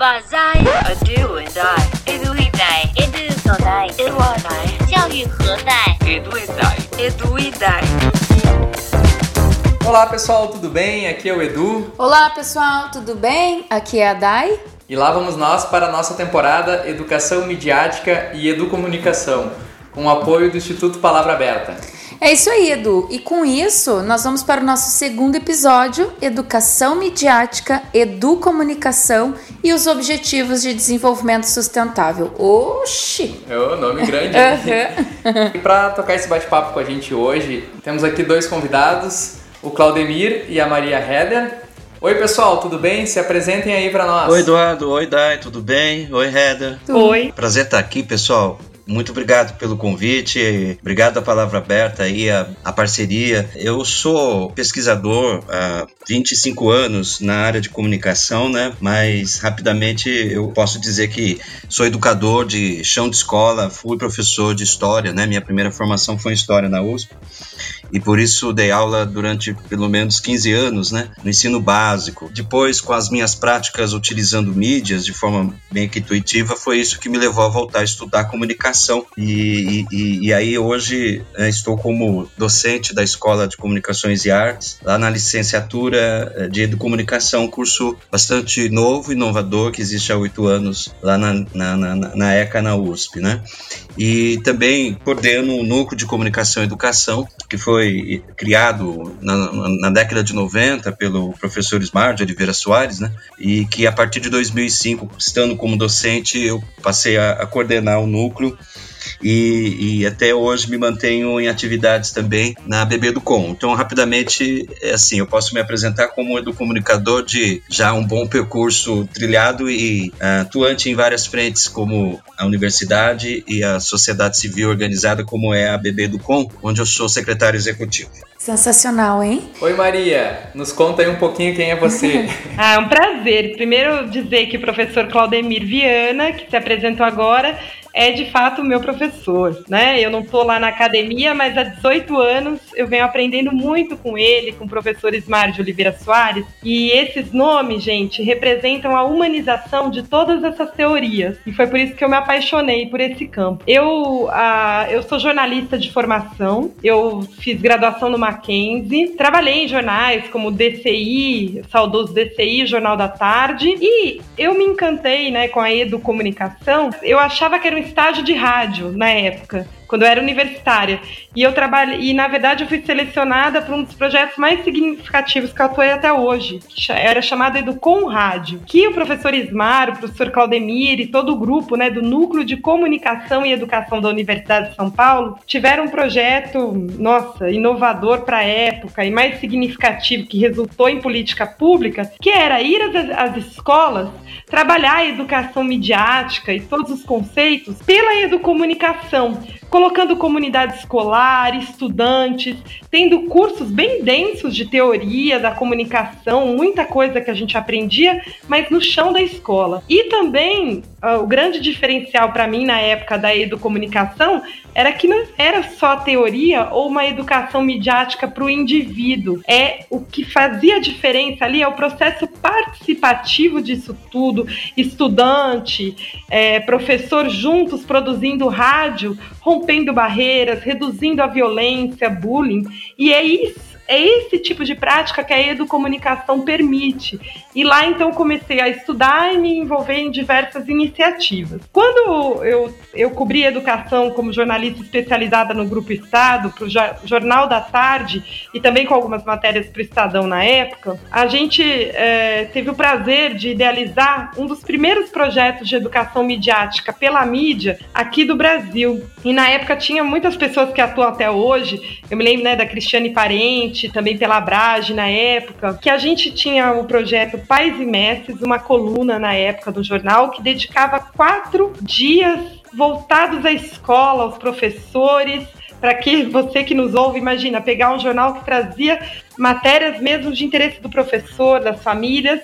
Banzai, a do and die, edu e die, edu so die, edu a die, 教育何在？edu e die, edu e die. Olá pessoal, tudo bem? Aqui é o Edu. Olá pessoal, tudo bem? Aqui é a Dai. E lá vamos nós para a nossa temporada Educação Midiática e Educomunicação, com o apoio do Instituto Palavra Aberta. É isso aí, Edu. E com isso, nós vamos para o nosso segundo episódio: Educação Midiática, Educomunicação e os Objetivos de Desenvolvimento Sustentável. Oxi! É o nome grande. uhum. e para tocar esse bate-papo com a gente hoje, temos aqui dois convidados, o Claudemir e a Maria Heder. Oi, pessoal, tudo bem? Se apresentem aí para nós. Oi, Eduardo. Oi, Dai, tudo bem? Oi, Heder. Oi. Prazer estar aqui, pessoal. Muito obrigado pelo convite, obrigado a palavra aberta aí, a, a parceria. Eu sou pesquisador há 25 anos na área de comunicação, né? Mas rapidamente eu posso dizer que sou educador de chão de escola, fui professor de história, né? Minha primeira formação foi em história na USP e por isso dei aula durante pelo menos 15 anos, né, no ensino básico. Depois, com as minhas práticas utilizando mídias de forma bem intuitiva, foi isso que me levou a voltar a estudar comunicação. E, e, e aí hoje né, estou como docente da Escola de Comunicações e Artes, lá na licenciatura eh, de Comunicação, um curso bastante novo, inovador, que existe há oito anos lá na, na, na, na ECA, na USP, né? E também coordeno o Núcleo de Comunicação e Educação, que foi criado na, na, década de 90 pelo professor Ismar de Oliveira Soares, né? E que a partir de 2005, estando como docente, eu passei a, a coordenar o núcleo e, e, até hoje me mantenho em atividades também na BB do Com. Então, rapidamente, é assim, eu posso me apresentar como educomunicador de já um bom percurso trilhado e uh, atuante em várias frentes, como a universidade e a sociedade civil organizada, como é a BB do Com, onde eu sou secretário executivo. Sensacional, hein? Oi, Maria. Nos conta aí um pouquinho quem é você. ah, é um prazer. Primeiro dizer que o professor Claudemir Viana, que se apresentou agora, é de fato o meu professor, né? Eu não estou lá na academia, mas há 18 anos eu venho aprendendo muito com ele, com o professor Ismar de Oliveira Soares. E esses nomes, gente, representam a humanização de todas essas teorias. E foi por isso que eu me apaixonei por esse campo. Eu, uh, eu sou jornalista de formação, eu fiz graduação no Mackenzie, trabalhei em jornais como DCI, saudoso DCI, Jornal da Tarde, e eu me encantei né, com a educomunicação. Eu achava que era um estágio de rádio na época quando eu era universitária. E eu trabalhei, e na verdade eu fui selecionada para um dos projetos mais significativos que eu atuei até hoje, que era chamado Educom Rádio, que o professor Ismar, o professor Claudemir e todo o grupo, né, do Núcleo de Comunicação e Educação da Universidade de São Paulo, tiveram um projeto, nossa, inovador para a época e mais significativo que resultou em política pública, que era ir às, às escolas trabalhar a educação midiática e todos os conceitos pela educomunicação, colocando comunidade escolar, estudantes, tendo cursos bem densos de teoria da comunicação, muita coisa que a gente aprendia, mas no chão da escola. E também uh, o grande diferencial para mim na época da educomunicação era que não era só teoria ou uma educação midiática para o indivíduo. É o que fazia diferença ali é o processo participativo disso tudo, estudante, é, professor juntos produzindo rádio, rompendo barreiras, reduzindo a violência, bullying. E é isso é esse tipo de prática que a educomunicação permite. E lá então comecei a estudar e me envolver em diversas iniciativas. Quando eu, eu cobri educação como jornalista especializada no Grupo Estado, para o Jornal da Tarde e também com algumas matérias para o Estadão na época, a gente é, teve o prazer de idealizar um dos primeiros projetos de educação midiática pela mídia aqui do Brasil. E na época tinha muitas pessoas que atuam até hoje. Eu me lembro né, da Cristiane Parente, também pela Abrage na época, que a gente tinha o projeto Pais e Mestres, uma coluna na época do jornal que dedicava quatro dias voltados à escola, aos professores, para que você que nos ouve, imagina, pegar um jornal que trazia matérias mesmo de interesse do professor, das famílias,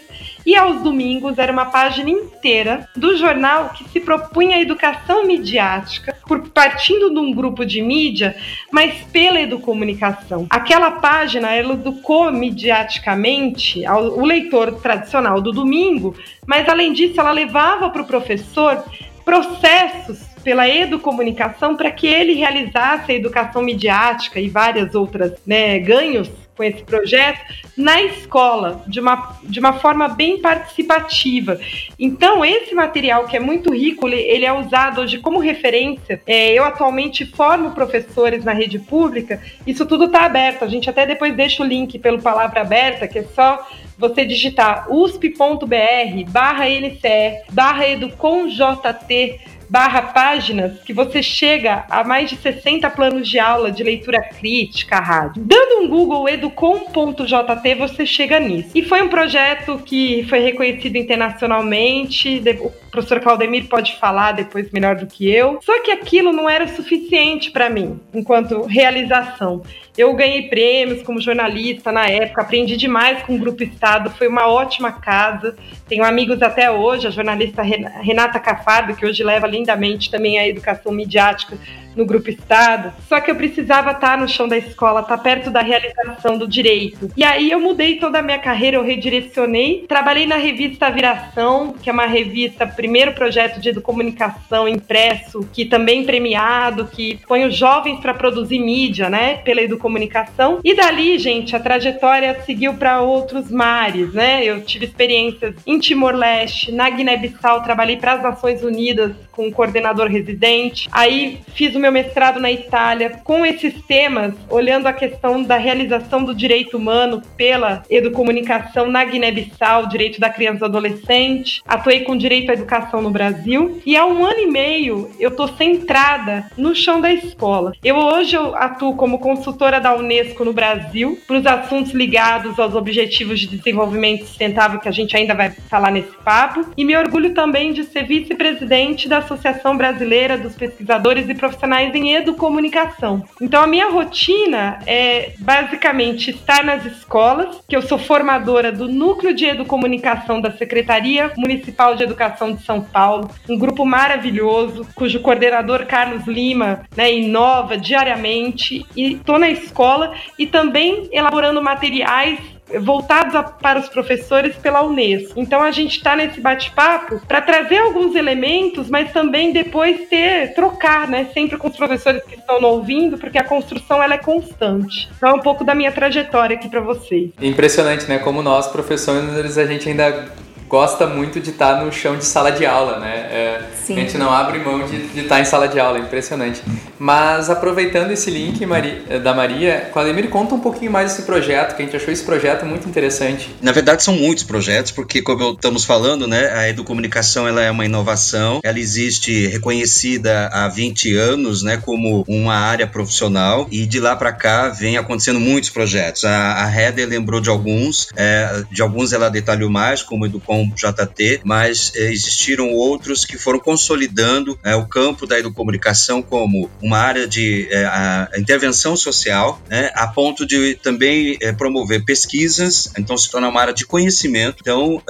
E aos domingos era uma página inteira do jornal que se propunha a educação midiática, por partindo de um grupo de mídia, mas pela educomunicação. Aquela página ela educou midiaticamente o leitor tradicional do domingo, mas além disso ela levava para o professor processos pela educomunicação para que ele realizasse a educação midiática e várias outras né, ganhos com esse projeto na escola, de uma, de uma forma bem participativa. Então, esse material, que é muito rico, ele é usado hoje como referência. É, eu atualmente formo professores na rede pública, isso tudo está aberto. A gente até depois deixa o link pelo Palavra Aberta, que é só você digitar usp.br barra NCE barra educomjt barra páginas que você chega a mais de 60 planos de aula de leitura crítica, rádio. Dando um Google educom.jt, você chega nisso. E foi um projeto que foi reconhecido internacionalmente. O professor Claudemir pode falar depois melhor do que eu. Só que aquilo não era suficiente para mim, enquanto realização. Eu ganhei prêmios como jornalista na época, aprendi demais com o Grupo Estado, foi uma ótima casa. Tenho amigos até hoje, a jornalista Renata Cafardo, que hoje leva lindamente também a educação midiática no Grupo Estado. Só que eu precisava estar no chão da escola, estar perto da realização do direito. E aí eu mudei toda a minha carreira, eu redirecionei. Trabalhei na revista Viração, que é uma revista, primeiro projeto de comunicação impresso, que também premiado, que põe os jovens para produzir mídia, né, pela educomunicação. E dali, gente, a trajetória seguiu para outros mares, né? Eu tive experiências em Timor-Leste, na Guiné-Bissau, trabalhei para as Nações Unidas com um coordenador residente. Aí fiz o meu mestrado na Itália com esses temas, olhando a questão da realização do direito humano pela educomunicação na Guiné-Bissau, direito da criança e do adolescente. Atuei com direito à educação no Brasil e há um ano e meio eu estou centrada no chão da escola. Eu hoje eu atuo como consultora da Unesco no Brasil para os assuntos ligados aos objetivos de desenvolvimento sustentável que a gente ainda vai falar nesse papo e me orgulho também de ser vice-presidente da Associação Brasileira dos Pesquisadores e Profissionais em Educomunicação. Então, a minha rotina é basicamente estar nas escolas, que eu sou formadora do Núcleo de Educomunicação da Secretaria Municipal de Educação de São Paulo, um grupo maravilhoso, cujo coordenador Carlos Lima né, inova diariamente. E estou na escola e também elaborando materiais voltados a, para os professores pela Unesco. Então a gente está nesse bate-papo para trazer alguns elementos, mas também depois ter trocar, né, sempre com os professores que estão ouvindo, porque a construção ela é constante. Então é um pouco da minha trajetória aqui para vocês. Impressionante, né? Como nós professores a gente ainda gosta muito de estar no chão de sala de aula, né? É, a gente não abre mão de, de estar em sala de aula, é impressionante. Mas aproveitando esse link Maria, eh, da Maria, Claudemir, conta um pouquinho mais desse projeto, que a gente achou esse projeto muito interessante. Na verdade, são muitos projetos, porque como estamos falando, né, a educomunicação ela é uma inovação, ela existe reconhecida há 20 anos, né, como uma área profissional, e de lá para cá vem acontecendo muitos projetos. A, a Heather lembrou de alguns, é, de alguns ela detalhou mais, como o Educom com JT, mas eh, existiram outros que foram consolidando eh, o campo da educomunicação como uma área de eh, intervenção social, né, a ponto de também promover pesquisas, então se torna uma área de conhecimento. Então,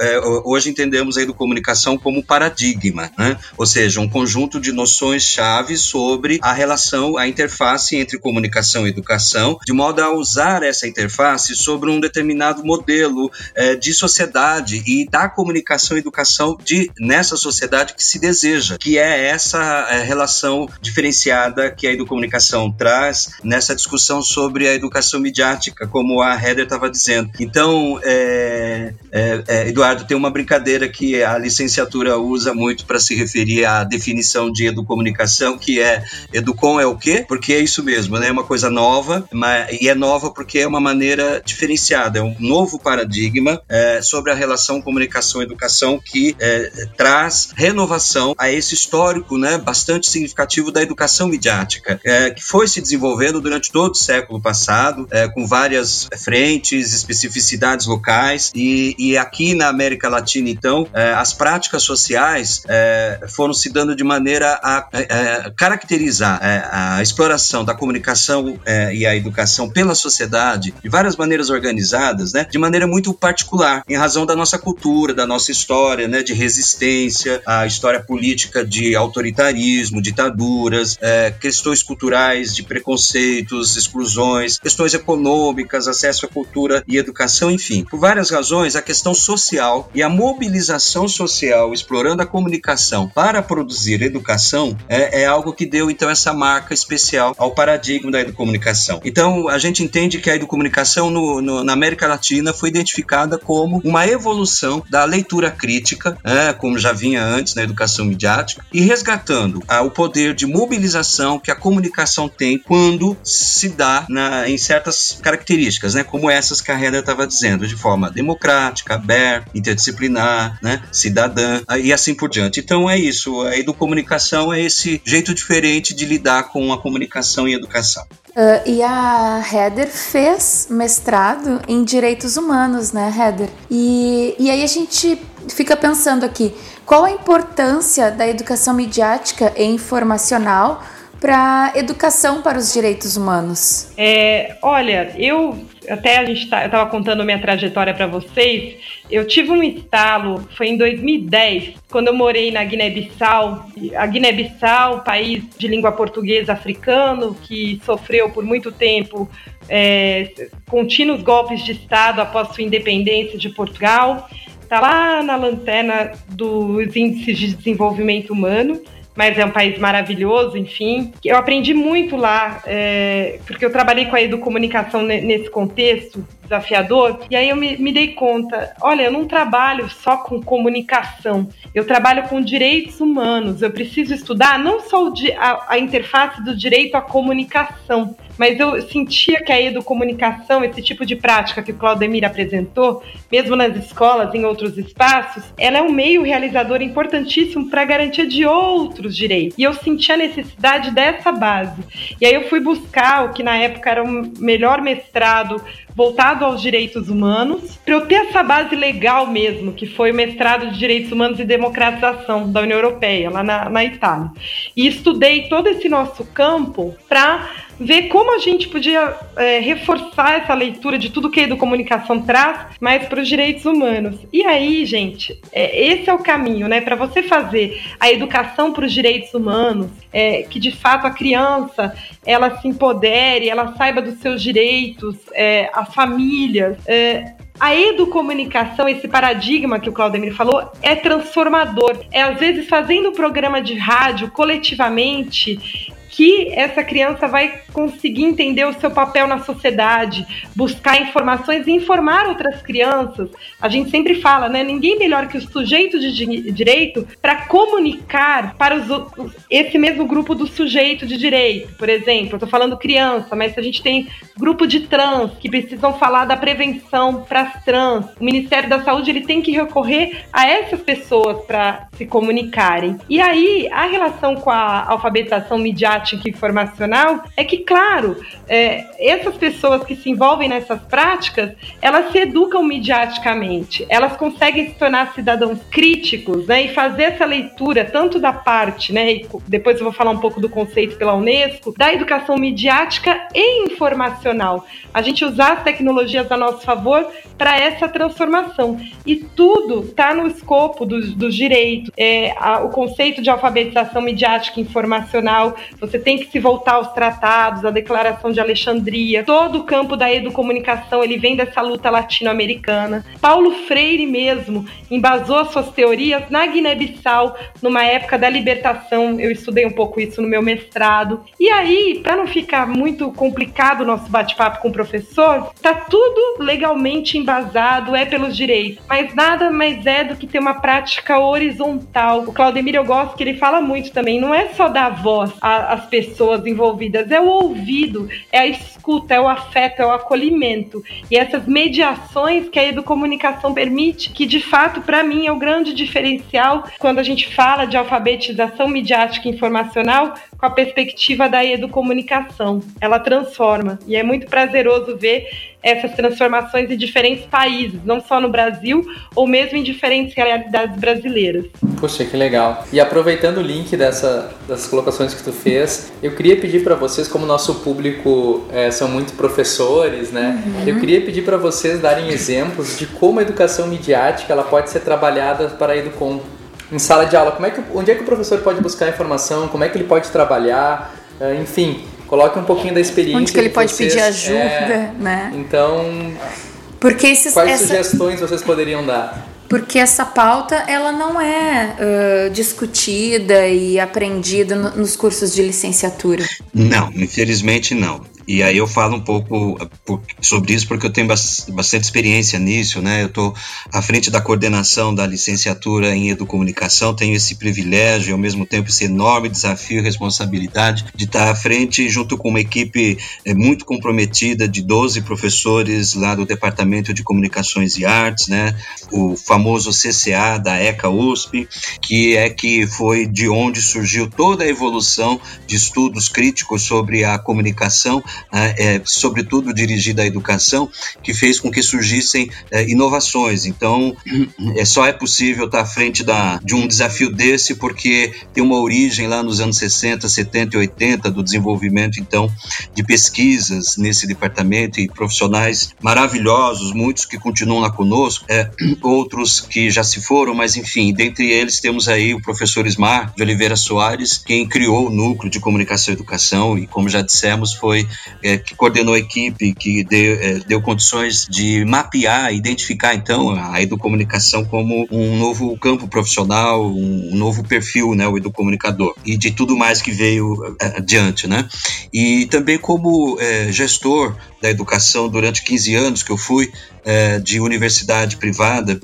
hoje entendemos a educomunicação como paradigma, né, ou seja, um conjunto de noções chaves sobre a relação, a interface entre comunicação e educação, de modo a usar essa interface sobre um determinado modelo de sociedade e da comunicação e educação de, nessa sociedade que se deseja, que é essa é, relação diferenciada que a educomunicação traz nessa discussão sobre a educação midiática, como a Heather estava dizendo. Então, é, é, é, Eduardo, tem uma brincadeira que a licenciatura usa muito para se referir à definição de educomunicação, que é educom é o quê? Porque é isso mesmo, né? É uma coisa nova, mas, e é nova porque é uma maneira diferenciada, é um novo paradigma é, sobre a relação comunicação educação, educação que é, traz renovação a esse histórico né, bastante significativo da educação midiática é, que foi se desenvolvendo durante todo o século passado, é, com várias frentes, especificidades locais, e, e aqui na América Latina, então, é, as práticas sociais é, foram se dando de maneira a é, é, caracterizar a exploração da comunicação e a educação pela sociedade de várias maneiras organizadas, né, de maneira muito particular, em razão da nossa cultura, da nossa história, né, de resistência, a história política de autoritarismo, ditaduras, é, questões culturais de preconceitos, exclusões, questões econômicas, acesso à cultura e educação, enfim. Por várias razões, a questão social e a mobilização social explorando a comunicação para produzir educação é, é algo que deu então essa marca especial ao paradigma da educomunicação. Então, a gente entende que a educomunicação no, no, na América Latina foi identificada como uma evolução da leitura crítica, é, como já vinha antes na educação midiática, e resgatando ah, o poder de mobilização que a comunicação tem quando se dá na, em certas características, né, como essas que a Reda estava dizendo, de forma democrática, aberta, interdisciplinar, né, cidadã ah, e assim por diante. Então é isso, a educomunicação é esse jeito diferente de lidar com a comunicação e educação. Uh, e a Heather fez mestrado em direitos humanos, né, Heather? E, e aí a gente fica pensando aqui, qual a importância da educação midiática e informacional para educação para os direitos humanos? É, olha, eu até a gente tá, eu estava contando minha trajetória para vocês. Eu tive um estalo, foi em 2010, quando eu morei na Guiné-Bissau. A Guiné-Bissau, país de língua portuguesa africano, que sofreu por muito tempo é, contínuos golpes de Estado após sua independência de Portugal. Está lá na lanterna dos índices de desenvolvimento humano mas é um país maravilhoso, enfim. Eu aprendi muito lá, é, porque eu trabalhei com a educomunicação nesse contexto desafiador, e aí eu me, me dei conta, olha, eu não trabalho só com comunicação, eu trabalho com direitos humanos, eu preciso estudar não só a, a interface do direito à comunicação, mas eu sentia que a educomunicação, esse tipo de prática que o Claudemir apresentou, mesmo nas escolas, em outros espaços, ela é um meio realizador importantíssimo para a garantia de outros direitos. E eu sentia a necessidade dessa base. E aí eu fui buscar o que na época era o melhor mestrado voltado aos direitos humanos, para eu ter essa base legal mesmo, que foi o mestrado de Direitos Humanos e Democratização da União Europeia, lá na, na Itália. E estudei todo esse nosso campo para ver como a gente podia é, reforçar essa leitura de tudo que a educomunicação traz, mas para os direitos humanos. E aí, gente, é, esse é o caminho, né? Para você fazer a educação para os direitos humanos, é, que de fato a criança ela se empodere, ela saiba dos seus direitos, é, as famílias. É, a educomunicação, esse paradigma que o Claudemir falou, é transformador. É às vezes fazendo um programa de rádio coletivamente que essa criança vai conseguir entender o seu papel na sociedade, buscar informações e informar outras crianças. A gente sempre fala, né? Ninguém melhor que o sujeito de direito para comunicar para os, esse mesmo grupo do sujeito de direito. Por exemplo, estou falando criança, mas a gente tem grupo de trans que precisam falar da prevenção para as trans. O Ministério da Saúde ele tem que recorrer a essas pessoas para se comunicarem. E aí, a relação com a alfabetização midiática prática informacional é que, claro, é, essas pessoas que se envolvem nessas práticas, elas se educam midiaticamente, elas conseguem se tornar cidadãos críticos, né, e fazer essa leitura tanto da parte, né, depois eu vou falar um pouco do conceito pela Unesco, da educação midiática e informacional. A gente usar as tecnologias a nosso favor para essa transformação. E tudo está no escopo dos, dos direitos. É, a, o conceito de alfabetização midiática e informacional, você você tem que se voltar aos tratados, à Declaração de Alexandria. Todo o campo da educomunicação, ele vem dessa luta latino-americana. Paulo Freire mesmo embasou as suas teorias na Guiné-Bissau, numa época da libertação. Eu estudei um pouco isso no meu mestrado. E aí, para não ficar muito complicado o nosso bate-papo com o professor, tá tudo legalmente embasado, é pelos direitos, mas nada mais é do que ter uma prática horizontal. O Claudemir eu gosto que ele fala muito também, não é só dar voz às pessoas envolvidas, é o ouvido, é a escuta, é o afeto, é o acolhimento. E essas mediações que a educomunicação permite, que de fato, para mim, é o grande diferencial quando a gente fala de alfabetização midiática informacional, com a perspectiva da educomunicação. Ela transforma e é muito prazeroso ver essas transformações em diferentes países, não só no Brasil, ou mesmo em diferentes realidades brasileiras. Poxa, que legal. E aproveitando o link dessa, dessas colocações que tu fez, eu queria pedir para vocês, como nosso público é, são muito professores, né? Uhum. Eu queria pedir para vocês darem exemplos de como a educação midiática ela pode ser trabalhada para a Educom. Em sala de aula, como é que, onde é que o professor pode buscar informação, como é que ele pode trabalhar, é, enfim, Coloque um pouquinho da experiência. Onde que ele pode vocês, pedir ajuda, é, né? Então, porque esses, quais essa... sugestões vocês poderiam dar? Porque essa pauta ela não é uh, discutida e aprendida no, nos cursos de licenciatura. Não, infelizmente não. E aí eu falo um pouco uh, sobre isso porque eu tenho bastante experiência nisso, né? Eu estou à frente da coordenação da licenciatura em educomunicação, tenho esse privilégio e ao mesmo tempo esse enorme desafio e responsabilidade de estar à frente junto com uma equipe eh, muito comprometida de 12 professores lá do Departamento de Comunicações e Artes, né? O famoso CCA da ECA USP, que é que foi de onde surgiu toda a evolução de estudos críticos sobre a comunicação é, sobretudo dirigida à educação, que fez com que surgissem é, inovações. Então, é, só é possível estar à frente da, de um desafio desse porque tem uma origem lá nos anos 60, 70 e 80 do desenvolvimento, então, de pesquisas nesse departamento e profissionais maravilhosos, muitos que continuam lá conosco, é, outros que já se foram, mas enfim, dentre eles temos aí o professor Ismar de Oliveira Soares, quem criou o núcleo de comunicação e educação e, como já dissemos, foi é, que coordenou a equipe, que deu, é, deu condições de mapear, identificar então a educomunicação como um novo campo profissional, um novo perfil, né, o educomunicador, e de tudo mais que veio é, adiante, né? E também como é, gestor da educação durante 15 anos que eu fui é, de universidade privada,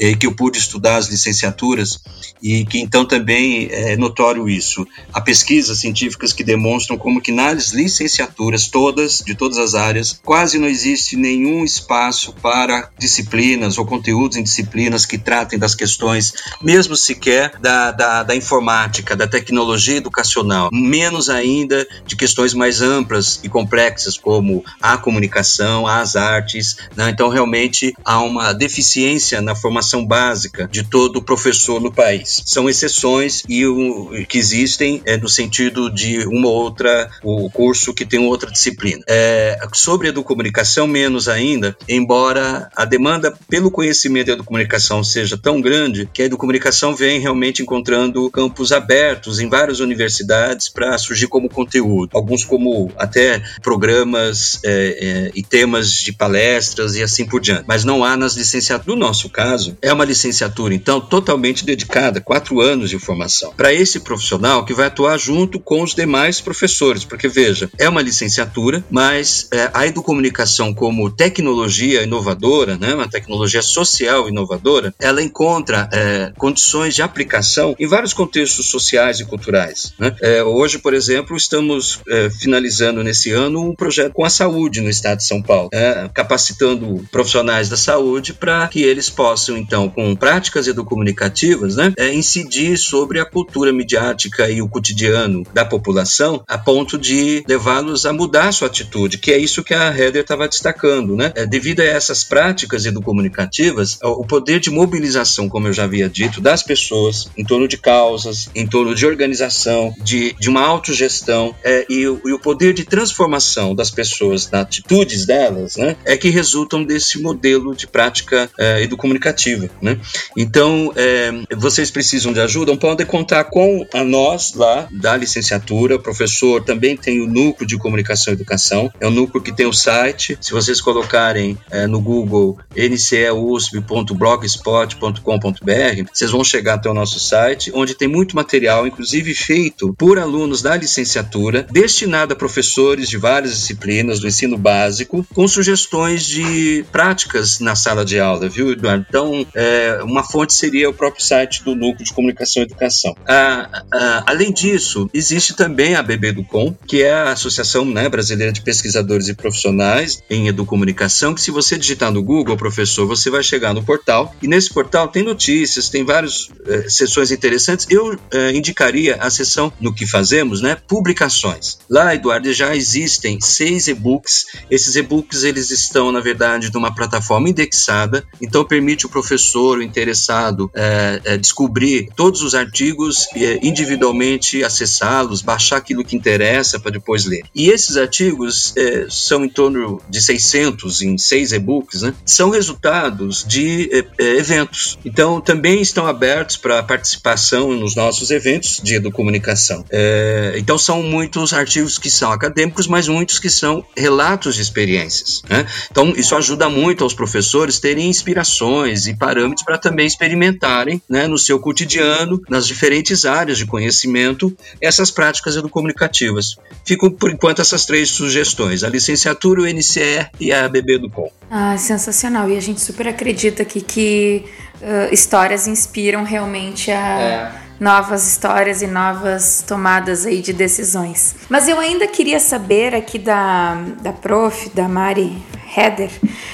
é, que eu pude estudar as licenciaturas e que então também é notório isso. Há pesquisas científicas que demonstram como que nas licenciaturas todas, de todas as áreas, quase não existe nenhum espaço para disciplinas ou conteúdos em disciplinas que tratem das questões, mesmo sequer da, da, da informática, da tecnologia educacional, menos ainda de questões mais amplas e complexas como a comunicação, as artes. Né? Então, realmente, há uma deficiência na formação básica de todo professor no país. São exceções e o que existem é no sentido de uma outra, o curso que tem outra disciplina. É, sobre educomunicação, menos ainda, embora a demanda pelo conhecimento da educomunicação seja tão grande que a educomunicação vem realmente encontrando campos abertos em várias universidades para surgir como conteúdo, alguns como até programas é, é, e temas de palestras e assim por diante. Mas não há nas licenciaturas. No nosso caso, é uma licenciatura, então, totalmente dedicada, quatro anos de formação, para esse profissional que vai atuar junto com os demais professores, porque veja, é uma licenciatura, mas é, a educomunicação como tecnologia inovadora, né, uma tecnologia social inovadora, ela encontra é, condições de aplicação em vários contextos sociais e culturais. Né? É, hoje, por exemplo, estamos é, finalizando nesse ano um projeto com a saúde no estado de São Paulo, é, capacitando profissionais da saúde para que eles possam, então, com práticas educomunicativas, né, é, incidir sobre a cultura midiática e o cotidiano da população, a ponto de levá-los a mudar sua atitude, que é isso que a Heather estava destacando. Né? É, devido a essas práticas educomunicativas, o poder de mobilização, como eu já havia dito, das pessoas em torno de causas, em torno de organização, de, de uma autogestão é, e, e o poder de transformação das pessoas na atitudes delas, né, é que resultam desse modelo de prática é, educomunicativa. Né? Então, é, vocês precisam de ajuda, podem contar com a nós lá da licenciatura. O professor também tem o núcleo de comunicação e educação, é um núcleo que tem o site. Se vocês colocarem é, no Google nceusp.blogspot.com.br, vocês vão chegar até o nosso site, onde tem muito material, inclusive feito por alunos da licenciatura, destinado a professores de várias disciplinas do ensino básico, com sugestões de práticas na sala de aula, viu, Eduardo? Então, é, uma fonte seria o próprio site do Núcleo de Comunicação e Educação. Ah, ah, além disso, existe também a BB do Com, que é a Associação né, Brasileira de Pesquisadores e Profissionais em Educomunicação, que se você digitar no Google, professor, você vai chegar no portal, e nesse portal tem notícias, tem várias eh, sessões interessantes. Eu eh, indicaria a sessão no que fazemos, né, publicações. Lá, Eduardo, já existem seis e-books. Esses e-books, eles estão, na verdade, numa plataforma indexada, então permite o professor, o interessado, eh, descobrir todos os artigos individualmente, acessá-los, baixar aquilo que interessa para depois ler. E esses artigos é, são em torno de 600 em seis e-books, né? São resultados de é, é, eventos. Então, também estão abertos para participação nos nossos eventos de educomunicação. É, então, são muitos artigos que são acadêmicos, mas muitos que são relatos de experiências. Né? Então, isso ajuda muito aos professores terem inspirações e parâmetros para também experimentarem né, no seu cotidiano, nas diferentes áreas de conhecimento, essas práticas educomunicativas. Ficam, por enquanto, essas três sugestões: a licenciatura, o NCE e a ABB do COM. Ah, sensacional. E a gente super acredita aqui que uh, histórias inspiram realmente a. É novas histórias e novas tomadas aí de decisões. Mas eu ainda queria saber aqui da, da prof, da Mari Heather,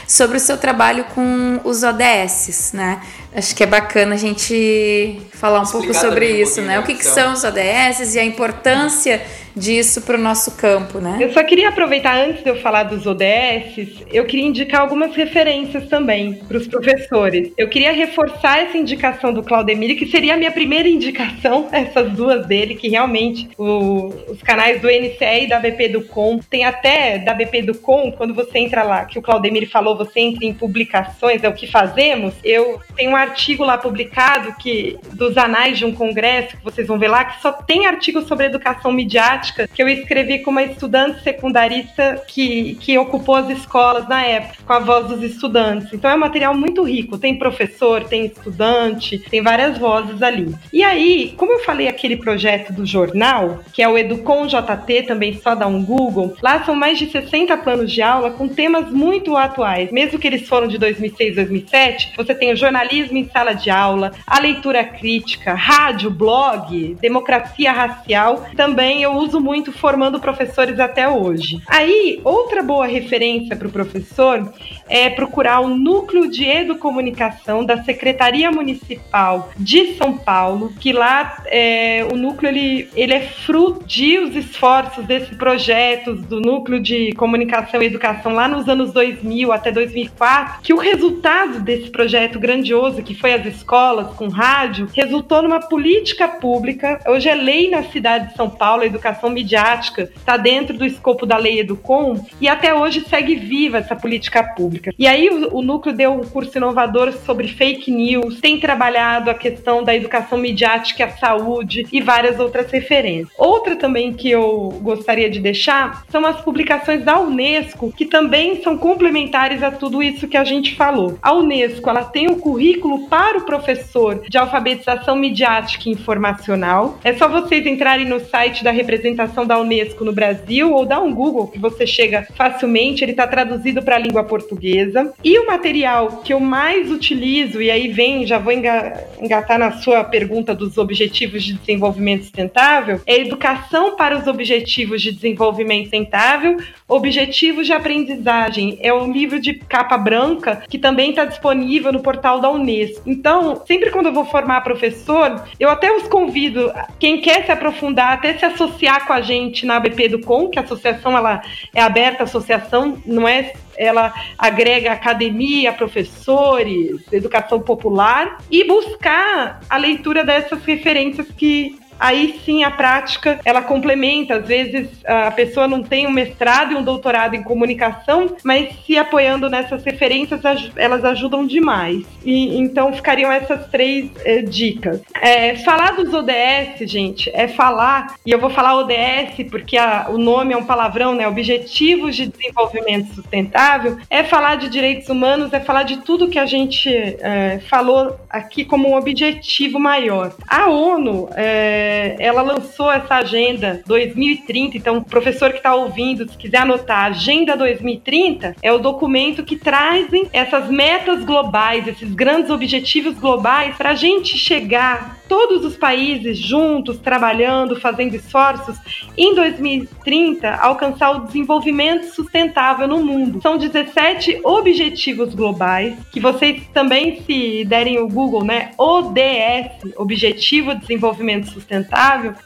sobre o seu trabalho com os ODS, né? Acho que é bacana a gente falar um Explicar pouco sobre isso, um né? O que, que são os ODS e a importância disso para o nosso campo, né? Eu só queria aproveitar, antes de eu falar dos ODS, eu queria indicar algumas referências também para os professores. Eu queria reforçar essa indicação do Claudemir, que seria a minha primeira indicação, essas duas dele, que realmente o, os canais do NCE e da BP do Com, tem até da BP do Com, quando você entra lá, que o Claudemir falou, você entra em publicações, é o que fazemos, eu tenho um artigo lá publicado que dos anais de um congresso, que vocês vão ver lá, que só tem artigo sobre educação midiática que eu escrevi com uma estudante secundarista que, que ocupou as escolas na época, com a voz dos estudantes. Então é um material muito rico. Tem professor, tem estudante, tem várias vozes ali. E aí, como eu falei aquele projeto do jornal, que é o Educom JT, também só dá um Google, lá são mais de 60 planos de aula com temas muito atuais. Mesmo que eles foram de 2006, 2007, você tem o jornalismo em sala de aula, a leitura crítica, rádio, blog, democracia racial. Também eu uso muito formando professores até hoje. Aí, outra boa referência para o professor é procurar o Núcleo de Educomunicação da Secretaria Municipal de São Paulo, que lá é, o núcleo ele, ele é fruto de os esforços desse projeto do Núcleo de Comunicação e Educação lá nos anos 2000 até 2004, que o resultado desse projeto grandioso, que foi as escolas com rádio, resultou numa política pública. Hoje é lei na cidade de São Paulo a educação midiática está dentro do escopo da lei Educom e até hoje segue viva essa política pública. E aí o, o núcleo deu um curso inovador sobre fake news, tem trabalhado a questão da educação midiática a saúde e várias outras referências. Outra também que eu gostaria de deixar são as publicações da Unesco, que também são complementares a tudo isso que a gente falou. A Unesco, ela tem um currículo para o professor de alfabetização midiática e informacional. É só vocês entrarem no site da representação da Unesco no Brasil ou dá um Google que você chega facilmente, ele está traduzido para a língua portuguesa. E o material que eu mais utilizo, e aí vem, já vou engatar na sua pergunta dos objetivos de desenvolvimento sustentável, é Educação para os Objetivos de Desenvolvimento Sustentável, Objetivos de Aprendizagem. É um livro de capa branca que também está disponível no portal da Unesco. Então, sempre quando eu vou formar professor, eu até os convido, quem quer se aprofundar, até se associar com a gente na ABP do Com, que a associação ela é aberta, associação não é ela agrega academia, professores, educação popular e buscar a leitura dessas referências que aí sim a prática ela complementa. Às vezes a pessoa não tem um mestrado e um doutorado em comunicação, mas se apoiando nessas referências, elas ajudam demais. E então ficariam essas três é, dicas. É, falar dos ODS, gente, é falar, e eu vou falar ODS porque a, o nome é um palavrão, né? Objetivos de Desenvolvimento Sustentável, é falar de direitos humanos, é falar de tudo que a gente é, falou aqui como um objetivo maior. A ONU é, é, ela lançou essa agenda 2030. Então, o professor que está ouvindo, se quiser anotar, Agenda 2030 é o documento que trazem essas metas globais, esses grandes objetivos globais para a gente chegar todos os países juntos, trabalhando, fazendo esforços, em 2030 alcançar o desenvolvimento sustentável no mundo. São 17 objetivos globais, que vocês também, se derem o Google, né? ODS, Objetivo de Desenvolvimento Sustentável,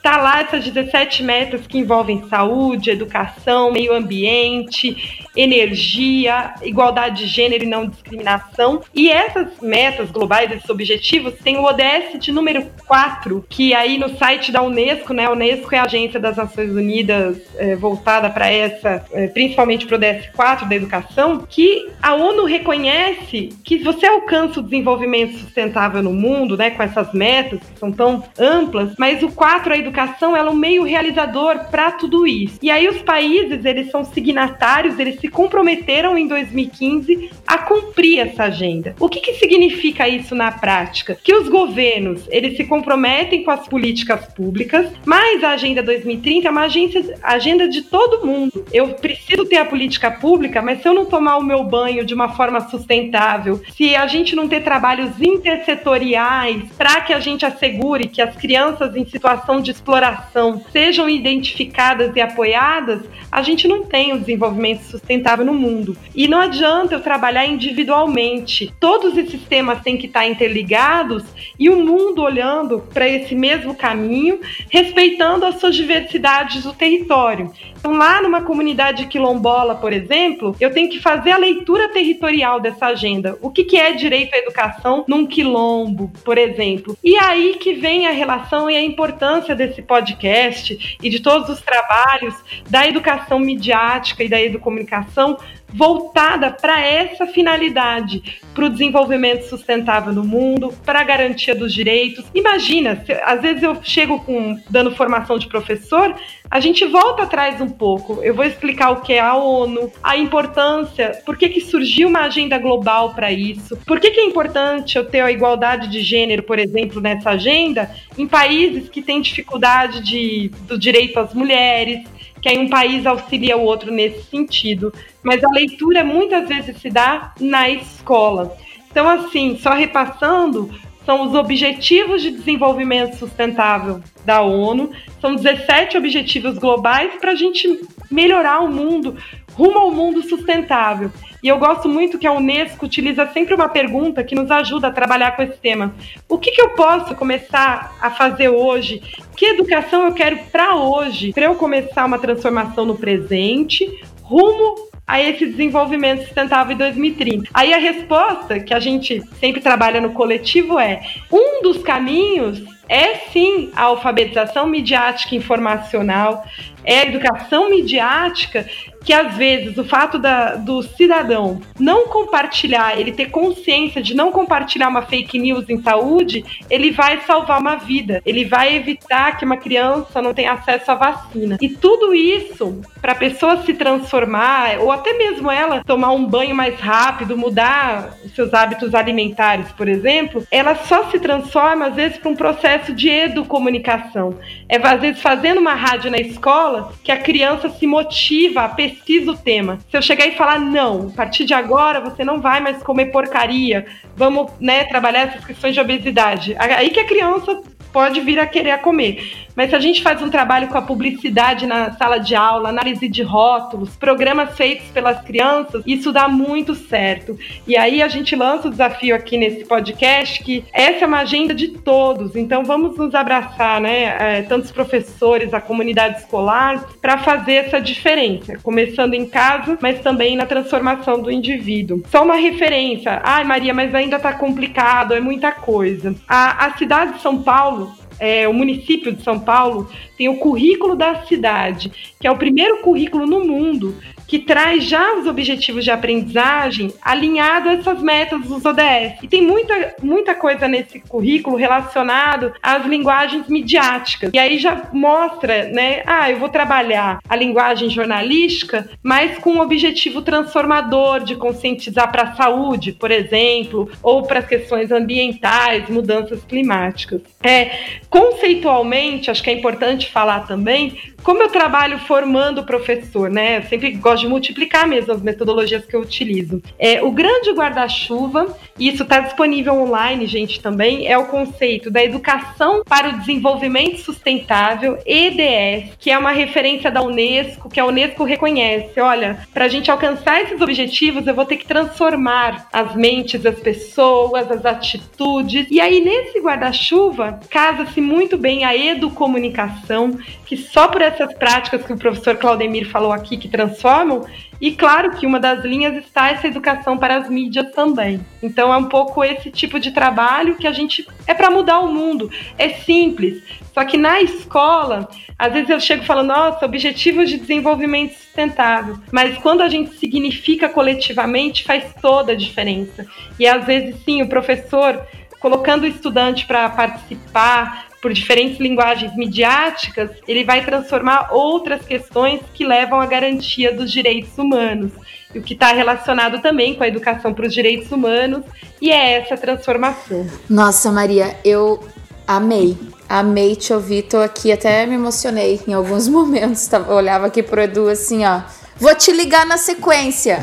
tá lá essas 17 metas que envolvem saúde, educação, meio ambiente, energia, igualdade de gênero e não discriminação. E essas metas globais, esses objetivos, tem o ODS de número 4, que aí no site da Unesco, né? A Unesco é a agência das Nações Unidas é, voltada para essa, é, principalmente para o ODS 4 da educação, que a ONU reconhece que você alcança o desenvolvimento sustentável no mundo, né? Com essas metas que são tão amplas, mas o 4, a educação, ela é um meio realizador para tudo isso. E aí os países, eles são signatários, eles se comprometeram em 2015 a cumprir essa agenda. O que, que significa isso na prática? Que os governos, eles se comprometem com as políticas públicas, mas a Agenda 2030 é uma agência, agenda de todo mundo. Eu preciso ter a política pública, mas se eu não tomar o meu banho de uma forma sustentável, se a gente não ter trabalhos intersetoriais para que a gente assegure que as crianças em situação de exploração sejam identificadas e apoiadas, a gente não tem o desenvolvimento sustentável no mundo. E não adianta eu trabalhar individualmente. Todos esses temas têm que estar interligados e o mundo olhando para esse mesmo caminho, respeitando as suas diversidades do território. Então, lá numa comunidade quilombola, por exemplo, eu tenho que fazer a leitura territorial dessa agenda. O que, que é direito à educação num quilombo, por exemplo? E aí que vem a relação e a importância desse podcast e de todos os trabalhos da educação midiática e da educomunicação voltada para essa finalidade, para o desenvolvimento sustentável no mundo, para a garantia dos direitos. Imagina, se, às vezes eu chego com dando formação de professor, a gente volta atrás um pouco. Eu vou explicar o que é a ONU, a importância, por que, que surgiu uma agenda global para isso, por que, que é importante eu ter a igualdade de gênero, por exemplo, nessa agenda, em países que têm dificuldade de, do direito às mulheres, que aí um país auxilia o outro nesse sentido. Mas a leitura muitas vezes se dá na escola. Então, assim, só repassando, são os Objetivos de Desenvolvimento Sustentável da ONU, são 17 objetivos globais para a gente melhorar o mundo rumo ao mundo sustentável. E eu gosto muito que a Unesco utiliza sempre uma pergunta que nos ajuda a trabalhar com esse tema. O que, que eu posso começar a fazer hoje? Que educação eu quero para hoje? Para eu começar uma transformação no presente, rumo a esse desenvolvimento sustentável em 2030? Aí a resposta que a gente sempre trabalha no coletivo é: um dos caminhos é sim a alfabetização midiática informacional, é a educação midiática que às vezes o fato da, do cidadão não compartilhar, ele ter consciência de não compartilhar uma fake news em saúde, ele vai salvar uma vida, ele vai evitar que uma criança não tenha acesso à vacina. E tudo isso, para a pessoa se transformar, ou até mesmo ela tomar um banho mais rápido, mudar seus hábitos alimentares, por exemplo, ela só se transforma às vezes para um processo de educomunicação. É às vezes fazendo uma rádio na escola que a criança se motiva a pesquisar pesquisa o tema. Se eu chegar e falar, não, a partir de agora você não vai mais comer porcaria, vamos né, trabalhar essas questões de obesidade. Aí que a criança pode vir a querer comer. Mas se a gente faz um trabalho com a publicidade na sala de aula, análise de rótulos, programas feitos pelas crianças, isso dá muito certo. E aí a gente lança o desafio aqui nesse podcast que essa é uma agenda de todos. Então vamos nos abraçar, né? É, tantos professores, a comunidade escolar, para fazer essa diferença, começando em casa, mas também na transformação do indivíduo. Só uma referência. Ai, Maria, mas ainda tá complicado, é muita coisa. A, a cidade de São Paulo é, o município de São Paulo tem o currículo da cidade, que é o primeiro currículo no mundo que traz já os objetivos de aprendizagem alinhado a essas metas dos ODS. E tem muita, muita coisa nesse currículo relacionado às linguagens midiáticas. E aí já mostra, né? Ah, eu vou trabalhar a linguagem jornalística, mas com um objetivo transformador de conscientizar para a saúde, por exemplo, ou para as questões ambientais, mudanças climáticas. É, conceitualmente, acho que é importante falar também como eu trabalho formando professor, né? Eu sempre gosto de multiplicar mesmo as metodologias que eu utilizo. É, o grande guarda-chuva, e isso está disponível online, gente, também, é o conceito da educação para o desenvolvimento sustentável, EDS, que é uma referência da Unesco, que a Unesco reconhece. Olha, para a gente alcançar esses objetivos, eu vou ter que transformar as mentes das pessoas, as atitudes. E aí, nesse guarda-chuva, casa-se muito bem a educomunicação, que só por essa essas práticas que o professor Claudemir falou aqui que transformam, e claro que uma das linhas está essa educação para as mídias também. Então é um pouco esse tipo de trabalho que a gente é para mudar o mundo. É simples. Só que na escola, às vezes eu chego falando, nossa, objetivos de desenvolvimento sustentável. Mas quando a gente significa coletivamente, faz toda a diferença. E às vezes sim, o professor colocando o estudante para participar, por diferentes linguagens midiáticas, ele vai transformar outras questões que levam à garantia dos direitos humanos. E o que está relacionado também com a educação para os direitos humanos, e é essa transformação. Nossa, Maria, eu amei. Amei te ouvir, tô aqui, até me emocionei em alguns momentos. Eu olhava aqui pro Edu assim, ó Vou te ligar na sequência.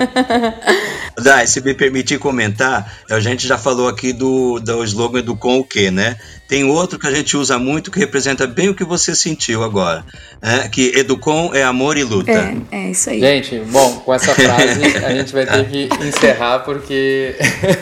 Dai, se me permitir comentar, a gente já falou aqui do, do slogan do com o que, né? Tem outro que a gente usa muito que representa bem o que você sentiu agora. É, que Educom é amor e luta. É, é isso aí. Gente, bom, com essa frase a gente vai ter que encerrar porque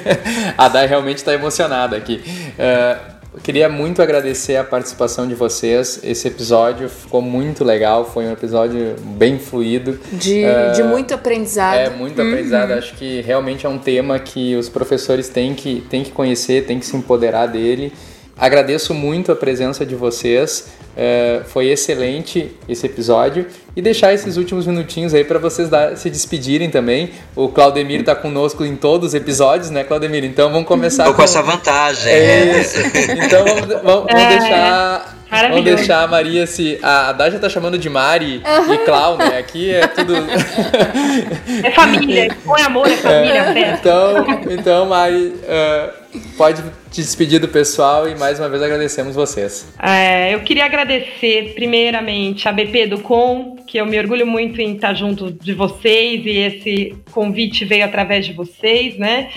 a Dai realmente está emocionada aqui. Uh, eu queria muito agradecer a participação de vocês. Esse episódio ficou muito legal, foi um episódio bem fluido. De, uh, de muito aprendizado. É, muito uhum. aprendizado. Acho que realmente é um tema que os professores têm que, têm que conhecer, têm que se empoderar dele. Agradeço muito a presença de vocês. Uh, foi excelente esse episódio. E deixar esses últimos minutinhos aí para vocês dar, se despedirem também. O Claudemir está conosco em todos os episódios, né, Claudemir? Então vamos começar. Tô com, com essa vantagem. É isso. Então vamos, vamos, vamos é. deixar. Vamos deixar a Maria se. A Dá já tá chamando de Mari uhum. e Clau, né? Aqui é tudo. É família, põe amor, é família, é. Então, então, Mari. Uh, pode te despedir do pessoal e mais uma vez agradecemos vocês. É, eu queria agradecer primeiramente a BP do Com, que eu me orgulho muito em estar junto de vocês e esse convite veio através de vocês, né?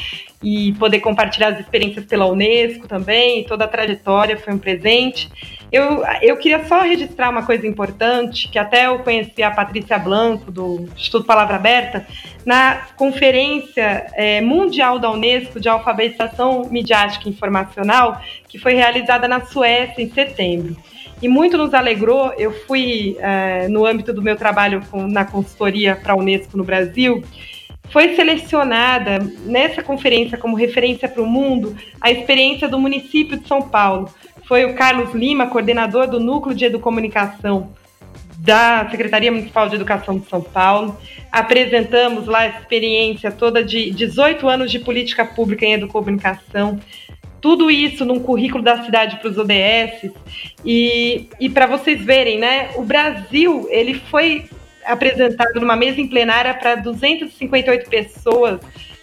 E poder compartilhar as experiências pela Unesco também, toda a trajetória foi um presente. Eu, eu queria só registrar uma coisa importante, que até eu conheci a Patrícia Blanco, do Instituto Palavra Aberta, na Conferência é, Mundial da Unesco de Alfabetização Midiática e Informacional, que foi realizada na Suécia em setembro. E muito nos alegrou, eu fui, é, no âmbito do meu trabalho com, na consultoria para a Unesco no Brasil, foi selecionada nessa conferência como referência para o mundo a experiência do município de São Paulo. Foi o Carlos Lima, coordenador do Núcleo de Educomunicação da Secretaria Municipal de Educação de São Paulo. Apresentamos lá a experiência toda de 18 anos de política pública em educomunicação. Tudo isso num currículo da cidade para os ODS. E, e para vocês verem, né, o Brasil ele foi apresentado numa mesa em plenária para 258 pessoas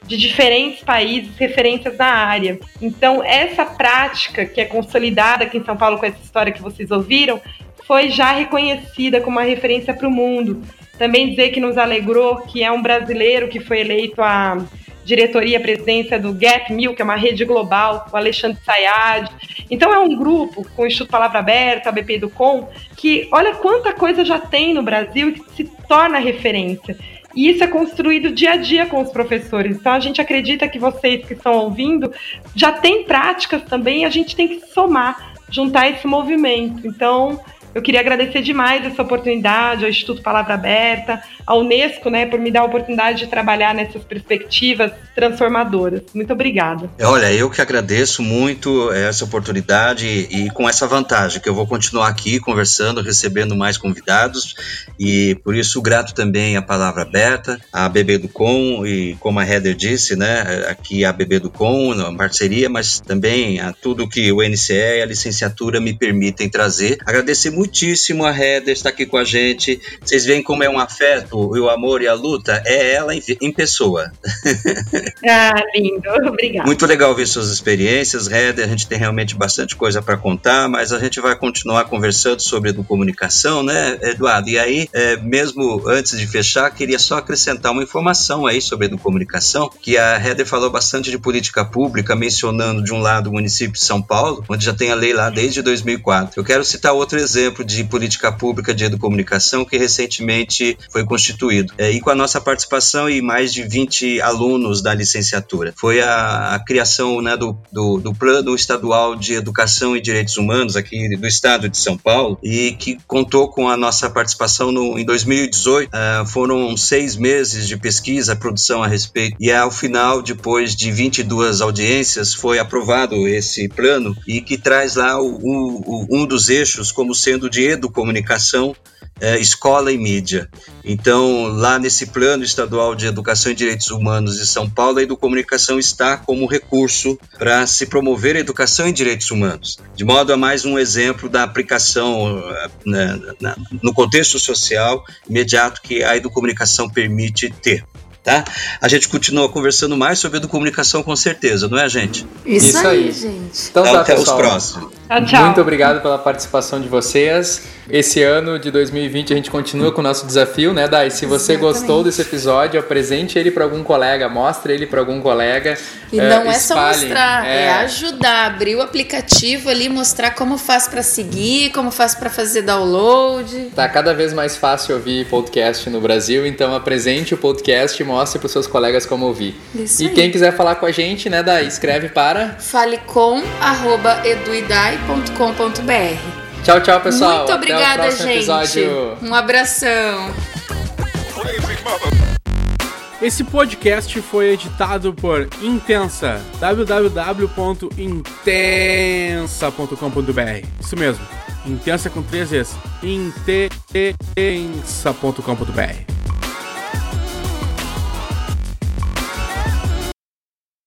de diferentes países, referências na área. Então, essa prática que é consolidada aqui em São Paulo com essa história que vocês ouviram, foi já reconhecida como uma referência para o mundo. Também dizer que nos alegrou que é um brasileiro que foi eleito a diretoria, presidência do Gap Mil, que é uma rede global, o Alexandre Sayad. Então é um grupo com o Instituto Palavra Aberta, a BP do Com, que olha quanta coisa já tem no Brasil e que se torna referência. E isso é construído dia a dia com os professores. Então a gente acredita que vocês que estão ouvindo já têm práticas também, a gente tem que somar, juntar esse movimento. Então, Eu queria agradecer demais essa oportunidade ao Instituto Palavra Aberta, à Unesco, né, por me dar a oportunidade de trabalhar nessas perspectivas transformadoras. Muito obrigada. Olha, eu que agradeço muito essa oportunidade e com essa vantagem que eu vou continuar aqui conversando, recebendo mais convidados e por isso grato também à Palavra Aberta, à BB do Com e como a Heather disse, né, aqui a BB do Com, a parceria, mas também a tudo que o NCE e a licenciatura me permitem trazer. Agradecer muitíssimo a Heather estar aqui com a gente. Vocês veem como é um afeto, o amor e a luta, é ela em, em pessoa. Ah, lindo, obrigada. Muito legal ver suas experiências, Heather. A gente tem realmente bastante coisa para contar, mas a gente vai continuar conversando sobre comunicação, né, Eduardo? E aí, é, mesmo antes de fechar, queria só acrescentar uma informação aí sobre comunicação, que a Heather falou bastante de política pública, mencionando de um lado o município de São Paulo, onde já tem a lei lá desde 2004. Eu quero citar outro exemplo de política pública de educomunicação que recentemente foi constituído, é, e com a nossa participação e mais de 20 alunos da licenciatura. Foi a, a criação né, do, do, do, Plano Estadual de Educação e Direitos Humanos aqui do estado de São Paulo e que contou com a nossa participação no, em 2018. Uh, é, foram seis meses de pesquisa, produção a respeito e ao final, depois de 22 audiências, foi aprovado esse plano e que traz lá o, o, um dos eixos como sendo de educomunicação é, escola e mídia. Então, lá nesse plano estadual de educação e direitos humanos de São Paulo, a educomunicação está como recurso para se promover a educação e direitos humanos, de modo a mais um exemplo da aplicação né, no contexto social imediato que a educomunicação permite ter. Tá? A gente continua conversando mais sobre educomunicação com certeza, não é, gente? Isso, Isso aí, aí, gente. Então, tá, até pessoal. os próximos. Tchau, Muito obrigado pela participação de vocês. Esse ano de 2020 a gente continua com o nosso desafio, né, Dai? Se você Exatamente. gostou desse episódio, apresente ele para algum colega, mostre ele para algum colega. E não é, é só mostrar, é... é... ajudar, abrir o aplicativo ali, mostrar como faz para seguir, como faz para fazer download. Tá cada vez mais fácil ouvir podcast no Brasil, então apresente o podcast e mostre para seus colegas como ouvir. Isso e aí. quem quiser falar com a gente, né, Dai, escreve para falecom@eduidai.com.br. Tchau, tchau, pessoal. Muito obrigada, gente. Episódio. Um abração. Esse podcast foi editado por Intensa, www.intensa.com.br. Isso mesmo, Intensa com três vezes, intensa.com.br.